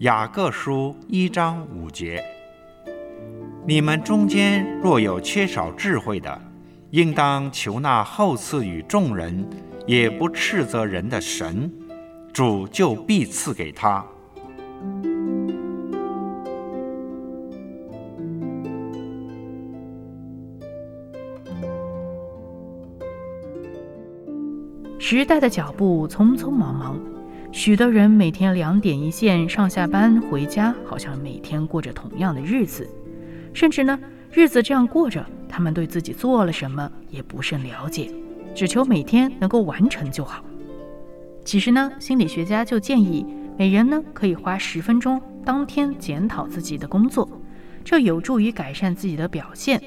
雅各书一章五节：你们中间若有缺少智慧的，应当求那厚赐与众人，也不斥责人的神。主就必赐给他。时代的脚步匆匆忙忙，许多人每天两点一线，上下班回家，好像每天过着同样的日子。甚至呢，日子这样过着，他们对自己做了什么也不甚了解，只求每天能够完成就好。其实呢，心理学家就建议每人呢可以花十分钟当天检讨自己的工作，这有助于改善自己的表现。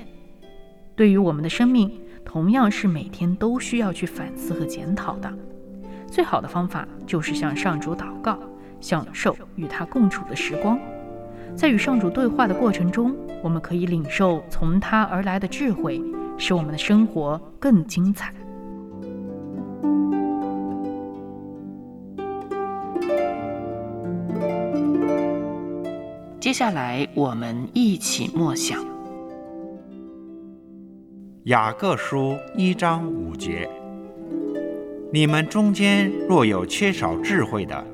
对于我们的生命，同样是每天都需要去反思和检讨的。最好的方法就是向上主祷告，享受与他共处的时光。在与上主对话的过程中，我们可以领受从他而来的智慧，使我们的生活更精彩。接下来，我们一起默想雅各书一章五节：你们中间若有缺少智慧的，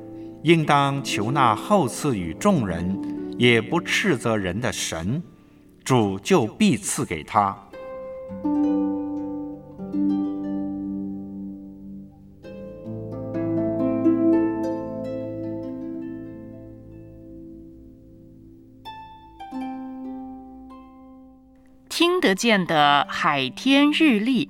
应当求那厚赐与众人，也不斥责人的神，主就必赐给他。听得见的海天日历，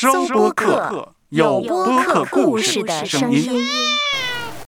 收播客，有播客故事的声音。